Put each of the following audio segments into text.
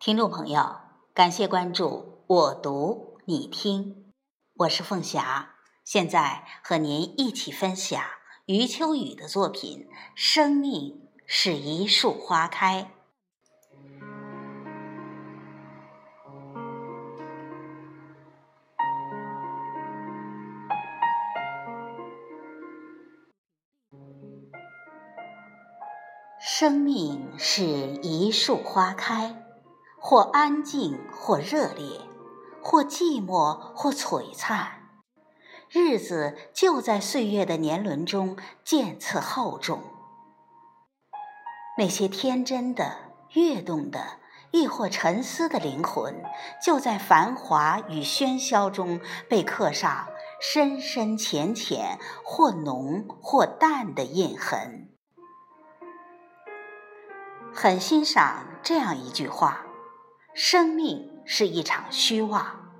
听众朋友，感谢关注我读你听，我是凤霞，现在和您一起分享余秋雨的作品《生命是一树花开》。生命是一树花开。或安静，或热烈；或寂寞，或璀璨。日子就在岁月的年轮中渐次厚重。那些天真的、跃动的，亦或沉思的灵魂，就在繁华与喧嚣中被刻上深深浅浅、或浓或淡的印痕。很欣赏这样一句话。生命是一场虚妄。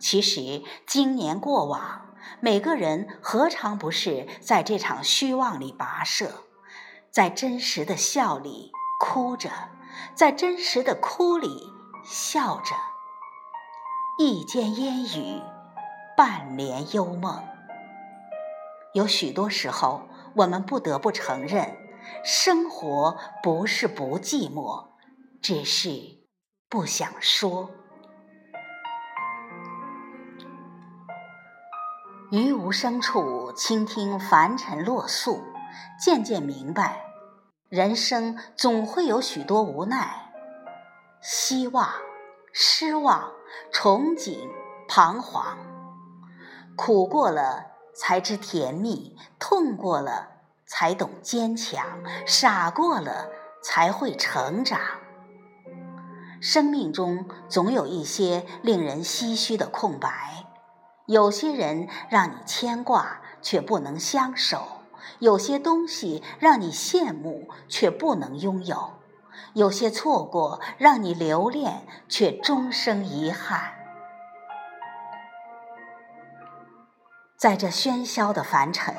其实，经年过往，每个人何尝不是在这场虚妄里跋涉，在真实的笑里哭着，在真实的哭里笑着。一间烟雨，半帘幽梦。有许多时候，我们不得不承认，生活不是不寂寞，只是。不想说，于无声处倾听凡尘落素，渐渐明白，人生总会有许多无奈、希望、失望、憧憬、彷徨。苦过了才知甜蜜，痛过了才懂坚强，傻过了才会成长。生命中总有一些令人唏嘘的空白，有些人让你牵挂却不能相守，有些东西让你羡慕却不能拥有，有些错过让你留恋却终生遗憾。在这喧嚣的凡尘，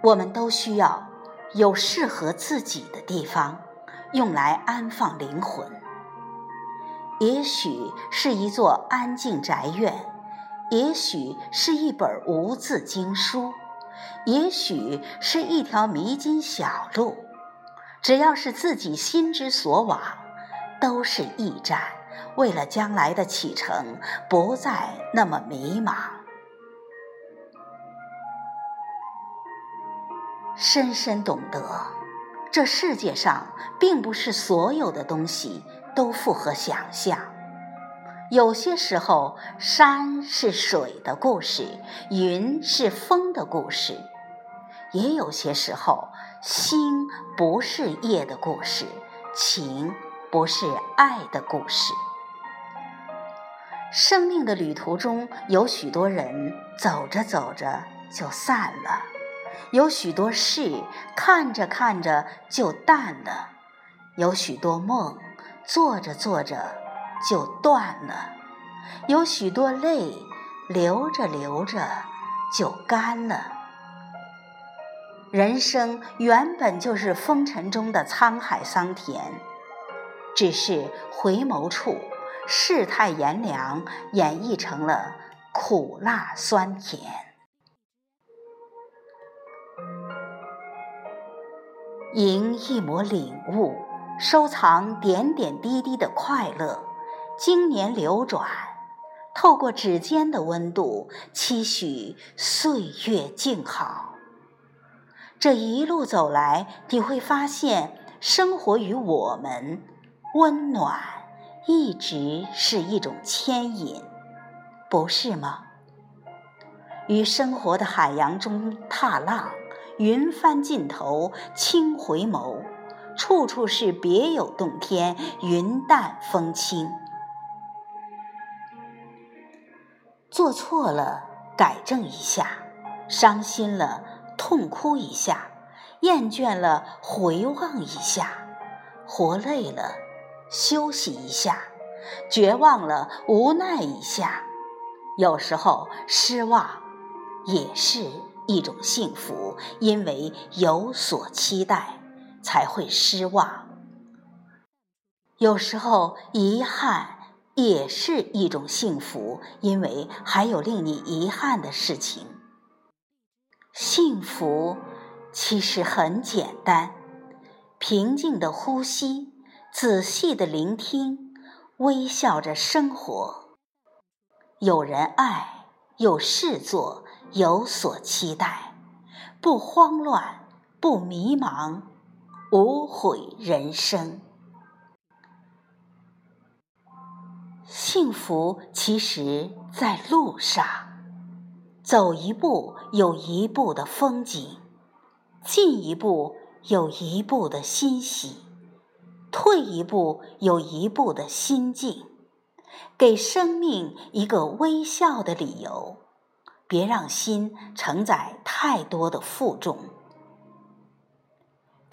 我们都需要有适合自己的地方，用来安放灵魂。也许是一座安静宅院，也许是一本无字经书，也许是一条迷津小路。只要是自己心之所往，都是驿站，为了将来的启程不再那么迷茫。深深懂得，这世界上并不是所有的东西。都符合想象。有些时候，山是水的故事，云是风的故事；也有些时候，星不是夜的故事，情不是爱的故事。生命的旅途中，有许多人走着走着就散了，有许多事看着看着就淡了，有许多梦。做着做着就断了，有许多泪流着流着就干了。人生原本就是风尘中的沧海桑田，只是回眸处世态炎凉，演绎成了苦辣酸甜。迎一抹领悟。收藏点点滴滴的快乐，经年流转，透过指尖的温度，期许岁月静好。这一路走来，你会发现，生活与我们温暖，一直是一种牵引，不是吗？于生活的海洋中踏浪，云帆尽头，轻回眸。处处是别有洞天，云淡风轻。做错了，改正一下；伤心了，痛哭一下；厌倦了，回望一下；活累了，休息一下；绝望了，无奈一下。有时候，失望也是一种幸福，因为有所期待。才会失望。有时候，遗憾也是一种幸福，因为还有令你遗憾的事情。幸福其实很简单：平静的呼吸，仔细的聆听，微笑着生活。有人爱，有事做，有所期待，不慌乱，不迷茫，无悔人生。幸福其实，在路上，走一步有一步的风景，进一步有一步的欣喜，退一步有一步的心境。给生命一个微笑的理由，别让心承载太多的负重。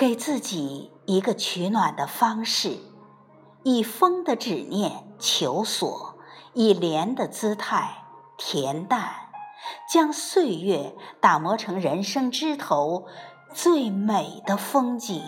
给自己一个取暖的方式。以风的执念求索，以莲的姿态恬淡，将岁月打磨成人生枝头最美的风景。